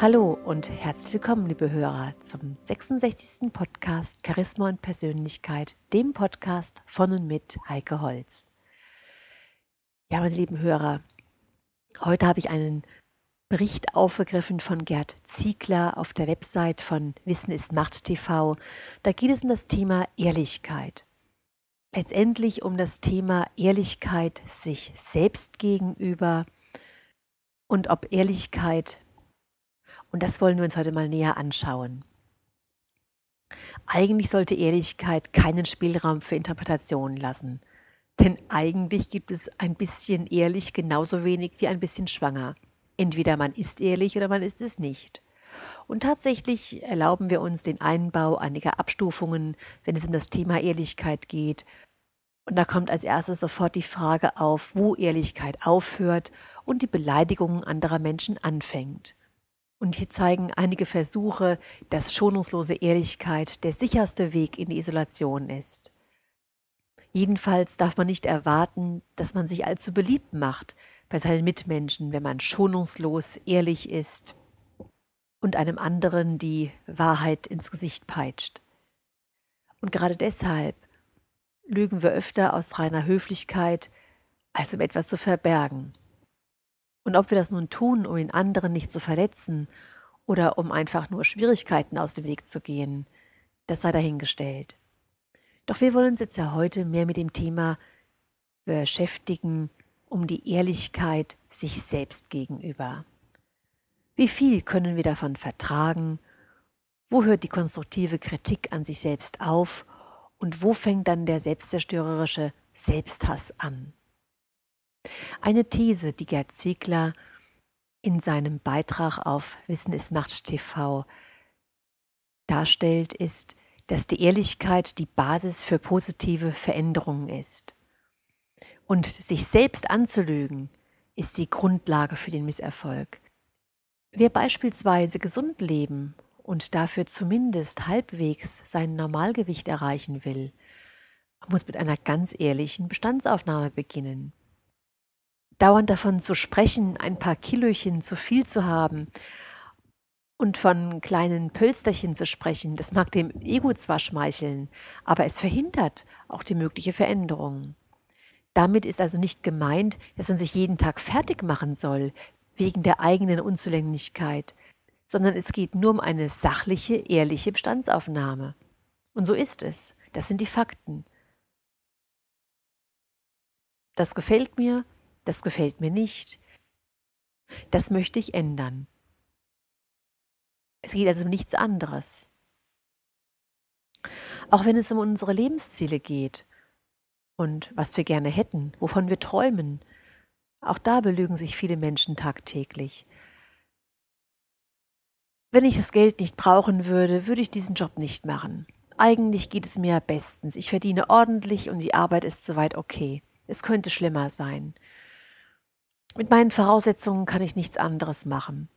Hallo und herzlich willkommen, liebe Hörer, zum 66. Podcast Charisma und Persönlichkeit, dem Podcast von und mit Heike Holz. Ja, meine lieben Hörer, heute habe ich einen Bericht aufgegriffen von Gerd Ziegler auf der Website von Wissen ist Macht TV. Da geht es um das Thema Ehrlichkeit. Letztendlich um das Thema Ehrlichkeit sich selbst gegenüber und ob Ehrlichkeit und das wollen wir uns heute mal näher anschauen. Eigentlich sollte Ehrlichkeit keinen Spielraum für Interpretationen lassen. Denn eigentlich gibt es ein bisschen ehrlich genauso wenig wie ein bisschen schwanger. Entweder man ist ehrlich oder man ist es nicht. Und tatsächlich erlauben wir uns den Einbau einiger Abstufungen, wenn es um das Thema Ehrlichkeit geht. Und da kommt als erstes sofort die Frage auf, wo Ehrlichkeit aufhört und die Beleidigung anderer Menschen anfängt. Und hier zeigen einige Versuche, dass schonungslose Ehrlichkeit der sicherste Weg in die Isolation ist. Jedenfalls darf man nicht erwarten, dass man sich allzu beliebt macht bei seinen Mitmenschen, wenn man schonungslos ehrlich ist und einem anderen die Wahrheit ins Gesicht peitscht. Und gerade deshalb lügen wir öfter aus reiner Höflichkeit, als um etwas zu verbergen. Und ob wir das nun tun, um den anderen nicht zu verletzen oder um einfach nur Schwierigkeiten aus dem Weg zu gehen, das sei dahingestellt. Doch wir wollen uns jetzt ja heute mehr mit dem Thema beschäftigen, um die Ehrlichkeit sich selbst gegenüber. Wie viel können wir davon vertragen? Wo hört die konstruktive Kritik an sich selbst auf? Und wo fängt dann der selbstzerstörerische Selbsthass an? Eine These, die Gerd Ziegler in seinem Beitrag auf Wissen ist Nacht TV darstellt, ist, dass die Ehrlichkeit die Basis für positive Veränderungen ist. Und sich selbst anzulügen, ist die Grundlage für den Misserfolg. Wer beispielsweise gesund leben und dafür zumindest halbwegs sein Normalgewicht erreichen will, muss mit einer ganz ehrlichen Bestandsaufnahme beginnen dauernd davon zu sprechen, ein paar Kilochen zu viel zu haben und von kleinen Pölsterchen zu sprechen, das mag dem Ego zwar schmeicheln, aber es verhindert auch die mögliche Veränderung. Damit ist also nicht gemeint, dass man sich jeden Tag fertig machen soll, wegen der eigenen Unzulänglichkeit, sondern es geht nur um eine sachliche, ehrliche Bestandsaufnahme. Und so ist es. Das sind die Fakten. Das gefällt mir, das gefällt mir nicht, das möchte ich ändern. Es geht also um nichts anderes. Auch wenn es um unsere Lebensziele geht und was wir gerne hätten, wovon wir träumen, auch da belügen sich viele Menschen tagtäglich. Wenn ich das Geld nicht brauchen würde, würde ich diesen Job nicht machen. Eigentlich geht es mir bestens. Ich verdiene ordentlich und die Arbeit ist soweit okay. Es könnte schlimmer sein. Mit meinen Voraussetzungen kann ich nichts anderes machen.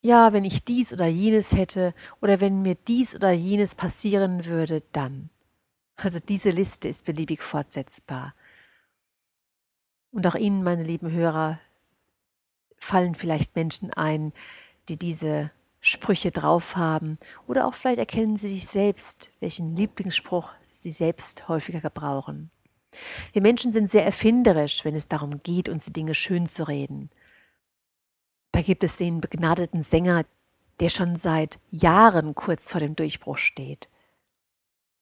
Ja, wenn ich dies oder jenes hätte oder wenn mir dies oder jenes passieren würde, dann. Also diese Liste ist beliebig fortsetzbar. Und auch Ihnen, meine lieben Hörer, fallen vielleicht Menschen ein, die diese Sprüche drauf haben oder auch vielleicht erkennen Sie sich selbst, welchen Lieblingsspruch Sie selbst häufiger gebrauchen. Wir Menschen sind sehr erfinderisch, wenn es darum geht, uns die Dinge schön zu reden. Da gibt es den begnadeten Sänger, der schon seit Jahren kurz vor dem Durchbruch steht.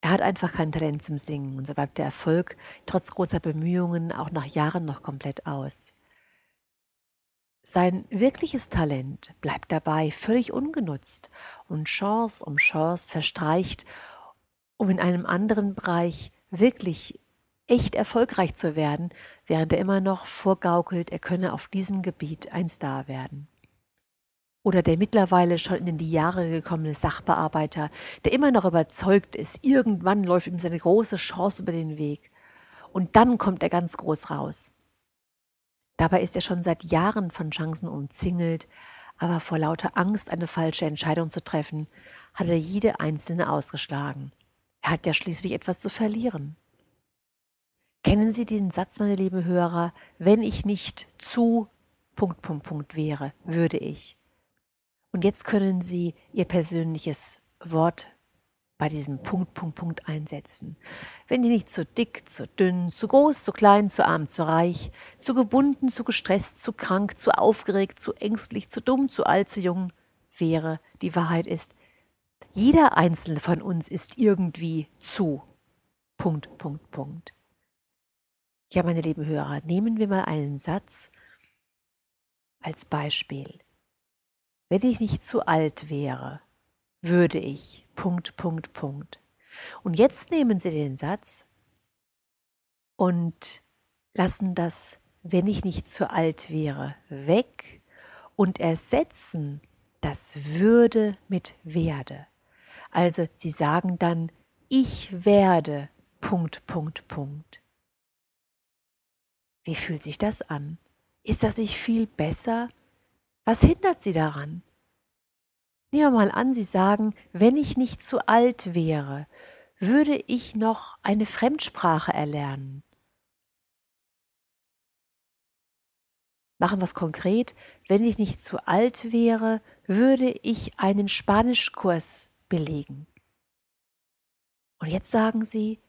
Er hat einfach kein Talent zum Singen und so bleibt der Erfolg trotz großer Bemühungen auch nach Jahren noch komplett aus. Sein wirkliches Talent bleibt dabei völlig ungenutzt und Chance um Chance verstreicht, um in einem anderen Bereich wirklich echt erfolgreich zu werden, während er immer noch vorgaukelt, er könne auf diesem Gebiet ein Star werden. Oder der mittlerweile schon in die Jahre gekommene Sachbearbeiter, der immer noch überzeugt ist, irgendwann läuft ihm seine große Chance über den Weg. Und dann kommt er ganz groß raus. Dabei ist er schon seit Jahren von Chancen umzingelt, aber vor lauter Angst, eine falsche Entscheidung zu treffen, hat er jede einzelne ausgeschlagen. Er hat ja schließlich etwas zu verlieren. Kennen Sie den Satz, meine lieben Hörer, wenn ich nicht zu Punkt, Punkt, Punkt wäre, würde ich. Und jetzt können Sie Ihr persönliches Wort bei diesem Punkt, Punkt, Punkt einsetzen. Wenn die nicht zu dick, zu dünn, zu groß, zu klein, zu arm, zu reich, zu gebunden, zu gestresst, zu krank, zu aufgeregt, zu ängstlich, zu dumm, zu alt, zu jung wäre, die Wahrheit ist, jeder einzelne von uns ist irgendwie zu. Punkt, Punkt, Punkt. Ja, meine lieben Hörer, nehmen wir mal einen Satz als Beispiel. Wenn ich nicht zu alt wäre, würde ich. Punkt, Punkt, Punkt. Und jetzt nehmen Sie den Satz und lassen das, wenn ich nicht zu alt wäre, weg und ersetzen das würde mit werde. Also Sie sagen dann, ich werde. Punkt, Punkt, Punkt. Wie fühlt sich das an? Ist das nicht viel besser? Was hindert Sie daran? Nehmen wir mal an, Sie sagen, wenn ich nicht zu alt wäre, würde ich noch eine Fremdsprache erlernen. Machen wir es konkret, wenn ich nicht zu alt wäre, würde ich einen Spanischkurs belegen. Und jetzt sagen Sie,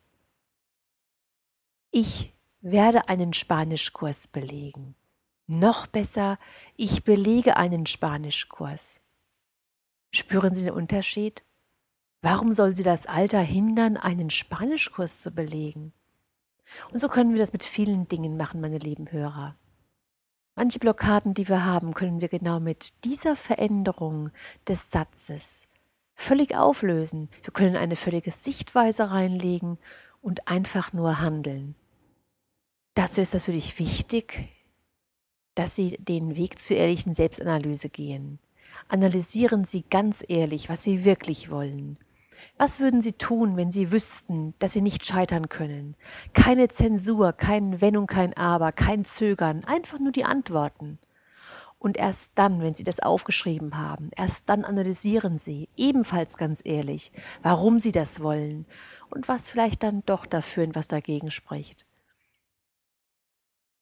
ich werde einen Spanischkurs belegen. Noch besser, ich belege einen Spanischkurs. Spüren Sie den Unterschied? Warum soll sie das Alter hindern, einen Spanischkurs zu belegen? Und so können wir das mit vielen Dingen machen, meine lieben Hörer. Manche Blockaden, die wir haben, können wir genau mit dieser Veränderung des Satzes völlig auflösen. Wir können eine völlige Sichtweise reinlegen und einfach nur handeln. Dazu ist natürlich wichtig, dass Sie den Weg zur ehrlichen Selbstanalyse gehen. Analysieren Sie ganz ehrlich, was Sie wirklich wollen. Was würden Sie tun, wenn Sie wüssten, dass Sie nicht scheitern können? Keine Zensur, kein Wenn und kein Aber, kein Zögern, einfach nur die Antworten. Und erst dann, wenn Sie das aufgeschrieben haben, erst dann analysieren Sie, ebenfalls ganz ehrlich, warum Sie das wollen und was vielleicht dann doch dafür und was dagegen spricht.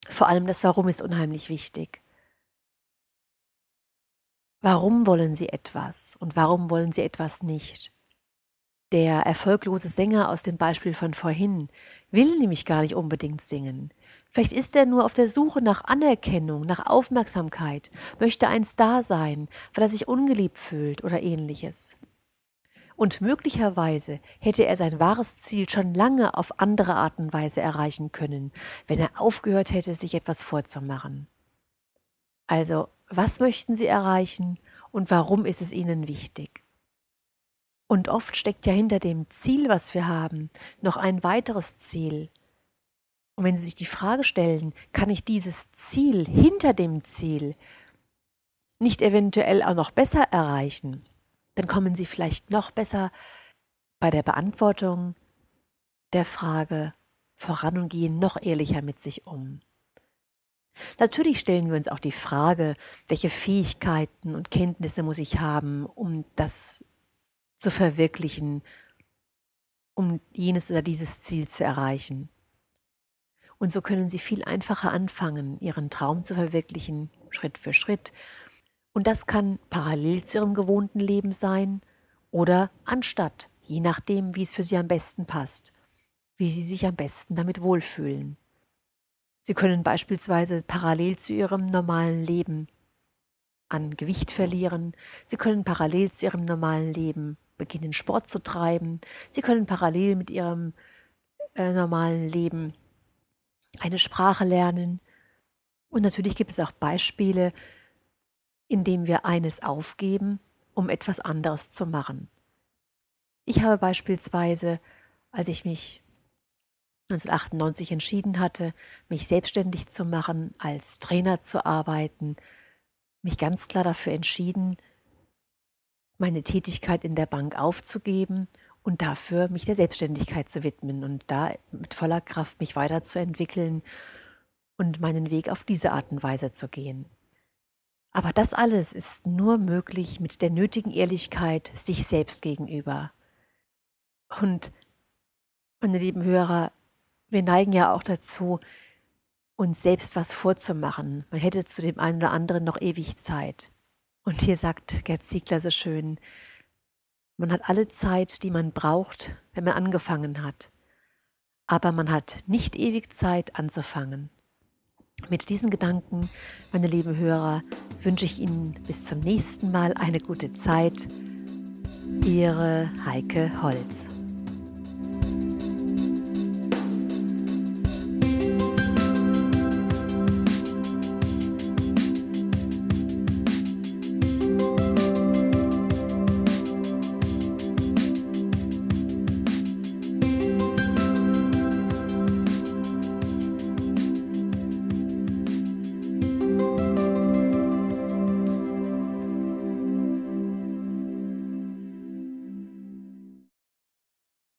Vor allem das Warum ist unheimlich wichtig. Warum wollen sie etwas und warum wollen sie etwas nicht? Der erfolglose Sänger aus dem Beispiel von vorhin will nämlich gar nicht unbedingt singen. Vielleicht ist er nur auf der Suche nach Anerkennung, nach Aufmerksamkeit, möchte ein Star sein, weil er sich ungeliebt fühlt oder ähnliches. Und möglicherweise hätte er sein wahres Ziel schon lange auf andere Art und Weise erreichen können, wenn er aufgehört hätte, sich etwas vorzumachen. Also was möchten Sie erreichen und warum ist es Ihnen wichtig? Und oft steckt ja hinter dem Ziel, was wir haben, noch ein weiteres Ziel. Und wenn Sie sich die Frage stellen, kann ich dieses Ziel hinter dem Ziel nicht eventuell auch noch besser erreichen, dann kommen Sie vielleicht noch besser bei der Beantwortung der Frage voran und gehen noch ehrlicher mit sich um. Natürlich stellen wir uns auch die Frage, welche Fähigkeiten und Kenntnisse muss ich haben, um das zu verwirklichen, um jenes oder dieses Ziel zu erreichen. Und so können Sie viel einfacher anfangen, Ihren Traum zu verwirklichen, Schritt für Schritt. Und das kann parallel zu Ihrem gewohnten Leben sein oder anstatt, je nachdem, wie es für Sie am besten passt, wie Sie sich am besten damit wohlfühlen. Sie können beispielsweise parallel zu ihrem normalen Leben an Gewicht verlieren. Sie können parallel zu ihrem normalen Leben beginnen, Sport zu treiben. Sie können parallel mit ihrem äh, normalen Leben eine Sprache lernen. Und natürlich gibt es auch Beispiele, in denen wir eines aufgeben, um etwas anderes zu machen. Ich habe beispielsweise, als ich mich 1998 entschieden hatte, mich selbstständig zu machen, als Trainer zu arbeiten, mich ganz klar dafür entschieden, meine Tätigkeit in der Bank aufzugeben und dafür mich der Selbstständigkeit zu widmen und da mit voller Kraft mich weiterzuentwickeln und meinen Weg auf diese Art und Weise zu gehen. Aber das alles ist nur möglich mit der nötigen Ehrlichkeit sich selbst gegenüber. Und meine lieben Hörer, wir neigen ja auch dazu, uns selbst was vorzumachen. Man hätte zu dem einen oder anderen noch ewig Zeit. Und hier sagt Gerd Ziegler so schön, man hat alle Zeit, die man braucht, wenn man angefangen hat. Aber man hat nicht ewig Zeit anzufangen. Mit diesen Gedanken, meine lieben Hörer, wünsche ich Ihnen bis zum nächsten Mal eine gute Zeit. Ihre Heike Holz.